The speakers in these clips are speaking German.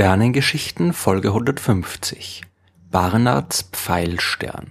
Sternengeschichten Folge 150 Barnards Pfeilstern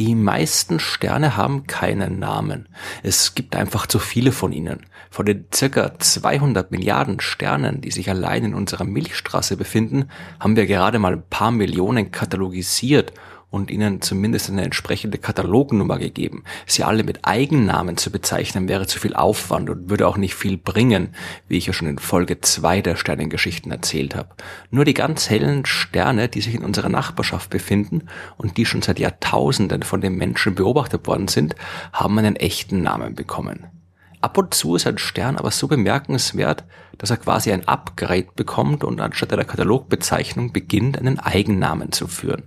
Die meisten Sterne haben keinen Namen. Es gibt einfach zu viele von ihnen. Von den circa 200 Milliarden Sternen, die sich allein in unserer Milchstraße befinden, haben wir gerade mal ein paar Millionen katalogisiert und ihnen zumindest eine entsprechende Katalognummer gegeben. Sie alle mit Eigennamen zu bezeichnen wäre zu viel Aufwand und würde auch nicht viel bringen, wie ich ja schon in Folge 2 der Sternengeschichten erzählt habe. Nur die ganz hellen Sterne, die sich in unserer Nachbarschaft befinden und die schon seit Jahrtausenden von den Menschen beobachtet worden sind, haben einen echten Namen bekommen. Ab und zu ist ein Stern aber so bemerkenswert, dass er quasi ein Upgrade bekommt und anstatt einer Katalogbezeichnung beginnt, einen Eigennamen zu führen.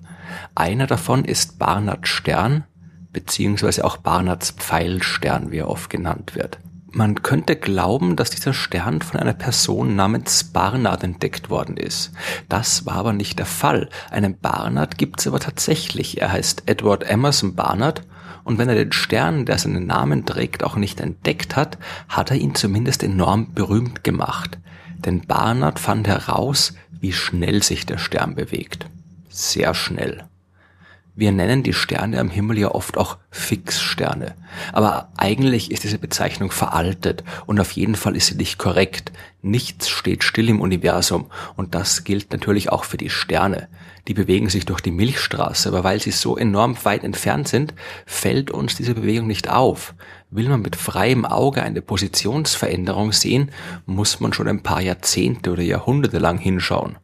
Einer davon ist Barnard Stern, beziehungsweise auch Barnards Pfeilstern, wie er oft genannt wird. Man könnte glauben, dass dieser Stern von einer Person namens Barnard entdeckt worden ist. Das war aber nicht der Fall. Einen Barnard gibt's aber tatsächlich. Er heißt Edward Emerson Barnard und wenn er den Stern, der seinen Namen trägt, auch nicht entdeckt hat, hat er ihn zumindest enorm berühmt gemacht. Denn Barnard fand heraus, wie schnell sich der Stern bewegt. Sehr schnell. Wir nennen die Sterne am Himmel ja oft auch Fixsterne. Aber eigentlich ist diese Bezeichnung veraltet und auf jeden Fall ist sie nicht korrekt. Nichts steht still im Universum und das gilt natürlich auch für die Sterne. Die bewegen sich durch die Milchstraße, aber weil sie so enorm weit entfernt sind, fällt uns diese Bewegung nicht auf. Will man mit freiem Auge eine Positionsveränderung sehen, muss man schon ein paar Jahrzehnte oder Jahrhunderte lang hinschauen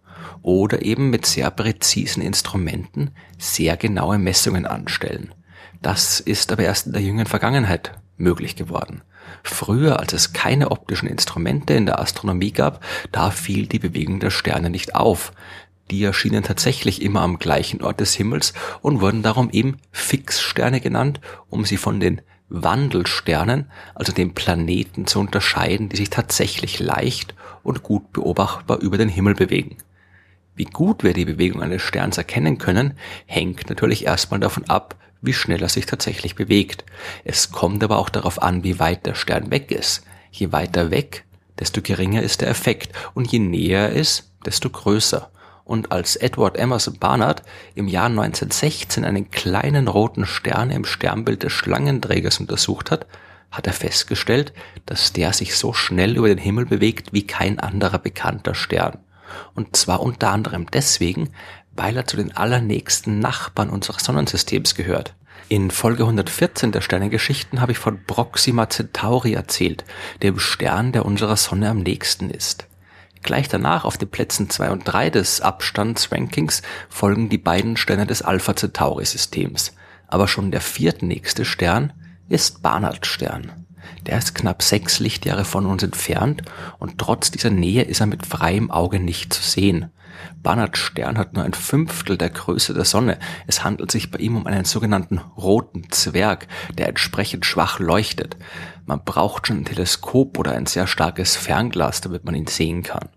oder eben mit sehr präzisen Instrumenten sehr genaue Messungen anstellen. Das ist aber erst in der jüngeren Vergangenheit möglich geworden. Früher, als es keine optischen Instrumente in der Astronomie gab, da fiel die Bewegung der Sterne nicht auf. Die erschienen tatsächlich immer am gleichen Ort des Himmels und wurden darum eben Fixsterne genannt, um sie von den Wandelsternen, also den Planeten zu unterscheiden, die sich tatsächlich leicht und gut beobachtbar über den Himmel bewegen. Wie gut wir die Bewegung eines Sterns erkennen können, hängt natürlich erstmal davon ab, wie schnell er sich tatsächlich bewegt. Es kommt aber auch darauf an, wie weit der Stern weg ist. Je weiter weg, desto geringer ist der Effekt und je näher er ist, desto größer. Und als Edward Emerson Barnard im Jahr 1916 einen kleinen roten Stern im Sternbild des Schlangenträgers untersucht hat, hat er festgestellt, dass der sich so schnell über den Himmel bewegt wie kein anderer bekannter Stern. Und zwar unter anderem deswegen, weil er zu den allernächsten Nachbarn unseres Sonnensystems gehört. In Folge 114 der Sternengeschichten habe ich von Proxima Centauri erzählt, dem Stern, der unserer Sonne am nächsten ist. Gleich danach auf den Plätzen 2 und 3 des Abstandsrankings folgen die beiden Sterne des Alpha Centauri Systems. Aber schon der viertnächste Stern ist Barnard Stern. Der ist knapp sechs Lichtjahre von uns entfernt und trotz dieser Nähe ist er mit freiem Auge nicht zu sehen. Barnard Stern hat nur ein Fünftel der Größe der Sonne. Es handelt sich bei ihm um einen sogenannten roten Zwerg, der entsprechend schwach leuchtet. Man braucht schon ein Teleskop oder ein sehr starkes Fernglas, damit man ihn sehen kann.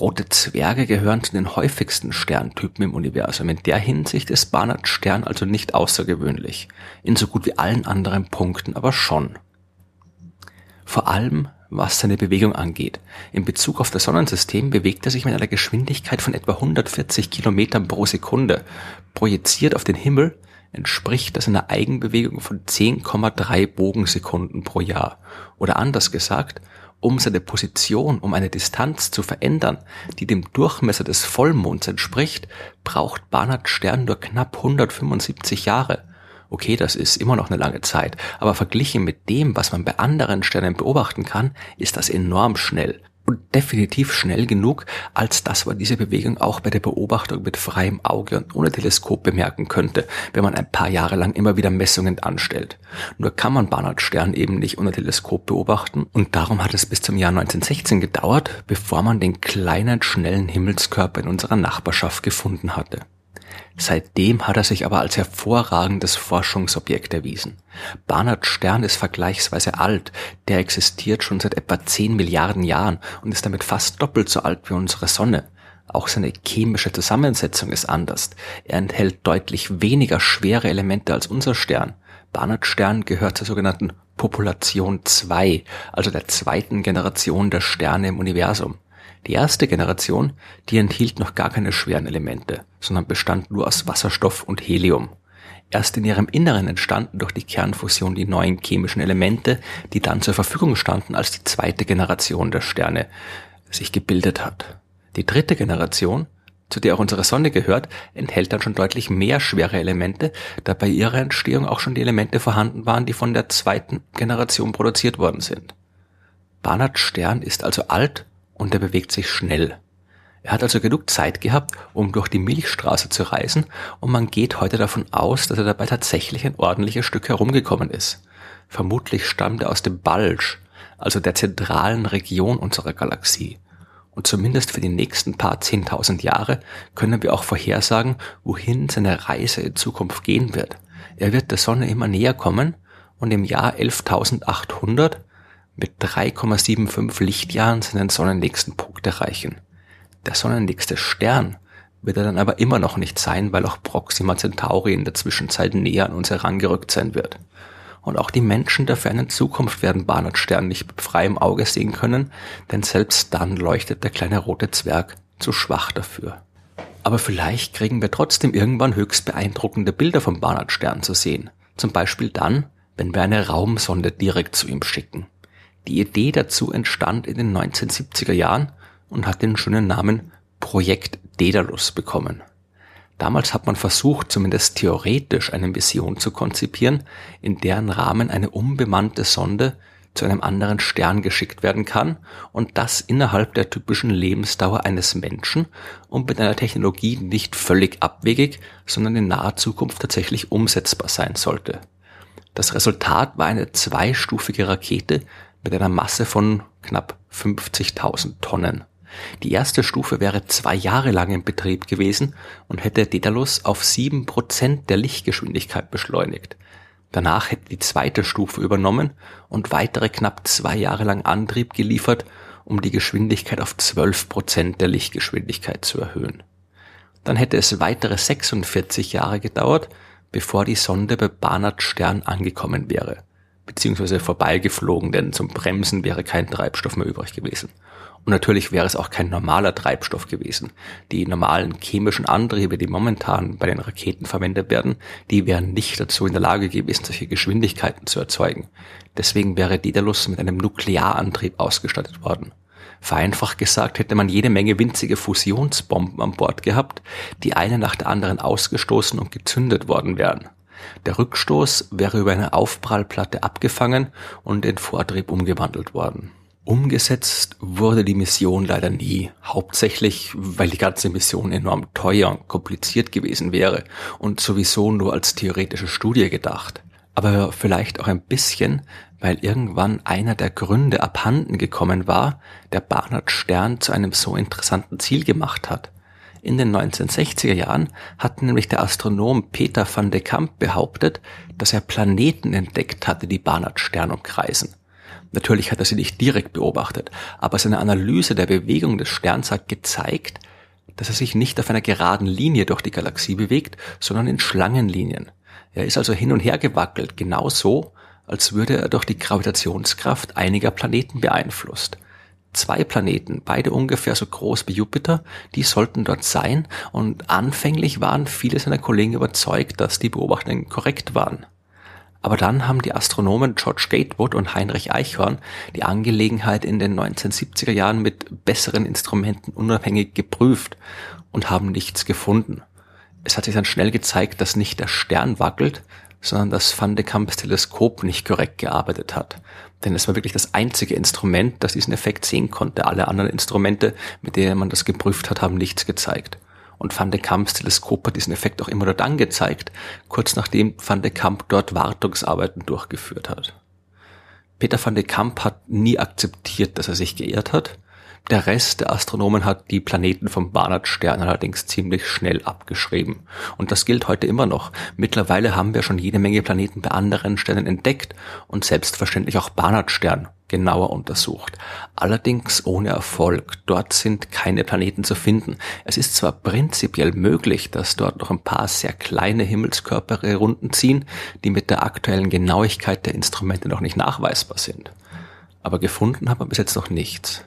Rote Zwerge gehören zu den häufigsten Sterntypen im Universum. In der Hinsicht ist Barnard Stern also nicht außergewöhnlich. In so gut wie allen anderen Punkten aber schon. Vor allem was seine Bewegung angeht. In Bezug auf das Sonnensystem bewegt er sich mit einer Geschwindigkeit von etwa 140 Kilometern pro Sekunde. Projiziert auf den Himmel entspricht das einer Eigenbewegung von 10,3 Bogensekunden pro Jahr. Oder anders gesagt, um seine Position um eine Distanz zu verändern, die dem Durchmesser des Vollmonds entspricht, braucht Barnard Stern nur knapp 175 Jahre. Okay, das ist immer noch eine lange Zeit, aber verglichen mit dem, was man bei anderen Sternen beobachten kann, ist das enorm schnell. Und definitiv schnell genug, als dass man diese Bewegung auch bei der Beobachtung mit freiem Auge und ohne Teleskop bemerken könnte, wenn man ein paar Jahre lang immer wieder Messungen anstellt. Nur kann man Barnard Stern eben nicht ohne Teleskop beobachten und darum hat es bis zum Jahr 1916 gedauert, bevor man den kleinen, schnellen Himmelskörper in unserer Nachbarschaft gefunden hatte. Seitdem hat er sich aber als hervorragendes Forschungsobjekt erwiesen. Barnard Stern ist vergleichsweise alt, der existiert schon seit etwa 10 Milliarden Jahren und ist damit fast doppelt so alt wie unsere Sonne. Auch seine chemische Zusammensetzung ist anders. Er enthält deutlich weniger schwere Elemente als unser Stern. Barnard Stern gehört zur sogenannten Population 2, also der zweiten Generation der Sterne im Universum. Die erste Generation, die enthielt noch gar keine schweren Elemente, sondern bestand nur aus Wasserstoff und Helium. Erst in ihrem Inneren entstanden durch die Kernfusion die neuen chemischen Elemente, die dann zur Verfügung standen, als die zweite Generation der Sterne sich gebildet hat. Die dritte Generation, zu der auch unsere Sonne gehört, enthält dann schon deutlich mehr schwere Elemente, da bei ihrer Entstehung auch schon die Elemente vorhanden waren, die von der zweiten Generation produziert worden sind. Barnards Stern ist also alt und er bewegt sich schnell. Er hat also genug Zeit gehabt, um durch die Milchstraße zu reisen und man geht heute davon aus, dass er dabei tatsächlich ein ordentliches Stück herumgekommen ist. Vermutlich stammt er aus dem Bulge, also der zentralen Region unserer Galaxie. Und zumindest für die nächsten paar zehntausend Jahre können wir auch vorhersagen, wohin seine Reise in Zukunft gehen wird. Er wird der Sonne immer näher kommen und im Jahr 11.800 mit 3,75 Lichtjahren seinen sonnennächsten Punkt erreichen. Der sonnennächste Stern wird er dann aber immer noch nicht sein, weil auch Proxima Centauri in der Zwischenzeit näher an uns herangerückt sein wird. Und auch die Menschen der fernen Zukunft werden Barnard Stern nicht mit freiem Auge sehen können, denn selbst dann leuchtet der kleine rote Zwerg zu schwach dafür. Aber vielleicht kriegen wir trotzdem irgendwann höchst beeindruckende Bilder vom Barnard Stern zu sehen. Zum Beispiel dann, wenn wir eine Raumsonde direkt zu ihm schicken. Die Idee dazu entstand in den 1970er Jahren und hat den schönen Namen Projekt Daedalus bekommen. Damals hat man versucht, zumindest theoretisch eine Mission zu konzipieren, in deren Rahmen eine unbemannte Sonde zu einem anderen Stern geschickt werden kann und das innerhalb der typischen Lebensdauer eines Menschen und mit einer Technologie nicht völlig abwegig, sondern in naher Zukunft tatsächlich umsetzbar sein sollte. Das Resultat war eine zweistufige Rakete mit einer Masse von knapp 50.000 Tonnen. Die erste Stufe wäre zwei Jahre lang in Betrieb gewesen und hätte Daedalus auf sieben Prozent der Lichtgeschwindigkeit beschleunigt. Danach hätte die zweite Stufe übernommen und weitere knapp zwei Jahre lang Antrieb geliefert, um die Geschwindigkeit auf zwölf Prozent der Lichtgeschwindigkeit zu erhöhen. Dann hätte es weitere 46 Jahre gedauert, bevor die Sonde bei Barnard Stern angekommen wäre, beziehungsweise vorbeigeflogen, denn zum Bremsen wäre kein Treibstoff mehr übrig gewesen. Und natürlich wäre es auch kein normaler Treibstoff gewesen. Die normalen chemischen Antriebe, die momentan bei den Raketen verwendet werden, die wären nicht dazu in der Lage gewesen, solche Geschwindigkeiten zu erzeugen. Deswegen wäre Daedalus mit einem Nuklearantrieb ausgestattet worden. Vereinfacht gesagt hätte man jede Menge winzige Fusionsbomben an Bord gehabt, die eine nach der anderen ausgestoßen und gezündet worden wären. Der Rückstoß wäre über eine Aufprallplatte abgefangen und in Vortrieb umgewandelt worden. Umgesetzt wurde die Mission leider nie, hauptsächlich weil die ganze Mission enorm teuer und kompliziert gewesen wäre und sowieso nur als theoretische Studie gedacht. Aber vielleicht auch ein bisschen, weil irgendwann einer der Gründe abhanden gekommen war, der Barnard Stern zu einem so interessanten Ziel gemacht hat. In den 1960er Jahren hat nämlich der Astronom Peter van de Kamp behauptet, dass er Planeten entdeckt hatte, die Barnard Stern umkreisen. Natürlich hat er sie nicht direkt beobachtet, aber seine Analyse der Bewegung des Sterns hat gezeigt, dass er sich nicht auf einer geraden Linie durch die Galaxie bewegt, sondern in Schlangenlinien. Er ist also hin und her gewackelt, genauso, als würde er durch die Gravitationskraft einiger Planeten beeinflusst. Zwei Planeten, beide ungefähr so groß wie Jupiter, die sollten dort sein und anfänglich waren viele seiner Kollegen überzeugt, dass die Beobachtungen korrekt waren. Aber dann haben die Astronomen George Gatewood und Heinrich Eichhorn die Angelegenheit in den 1970er Jahren mit besseren Instrumenten unabhängig geprüft und haben nichts gefunden. Es hat sich dann schnell gezeigt, dass nicht der Stern wackelt, sondern das Van de Kamps Teleskop nicht korrekt gearbeitet hat. Denn es war wirklich das einzige Instrument, das diesen Effekt sehen konnte. Alle anderen Instrumente, mit denen man das geprüft hat, haben nichts gezeigt. Und Van de Kamps Teleskop hat diesen Effekt auch immer nur dann gezeigt, kurz nachdem Van de Kamp dort Wartungsarbeiten durchgeführt hat. Peter van de Kamp hat nie akzeptiert, dass er sich geehrt hat. Der Rest der Astronomen hat die Planeten vom Barnard-Stern allerdings ziemlich schnell abgeschrieben. Und das gilt heute immer noch. Mittlerweile haben wir schon jede Menge Planeten bei anderen Sternen entdeckt und selbstverständlich auch Barnard-Stern genauer untersucht. Allerdings ohne Erfolg. Dort sind keine Planeten zu finden. Es ist zwar prinzipiell möglich, dass dort noch ein paar sehr kleine Himmelskörper Runden ziehen, die mit der aktuellen Genauigkeit der Instrumente noch nicht nachweisbar sind. Aber gefunden hat man bis jetzt noch nichts.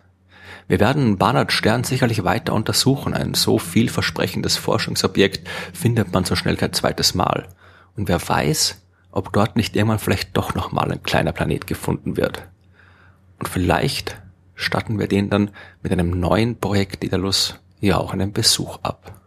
Wir werden Barnard Stern sicherlich weiter untersuchen. Ein so vielversprechendes Forschungsobjekt findet man so schnell kein zweites Mal. Und wer weiß, ob dort nicht irgendwann vielleicht doch nochmal ein kleiner Planet gefunden wird. Und vielleicht statten wir den dann mit einem neuen Projekt Daedalus ja auch einen Besuch ab.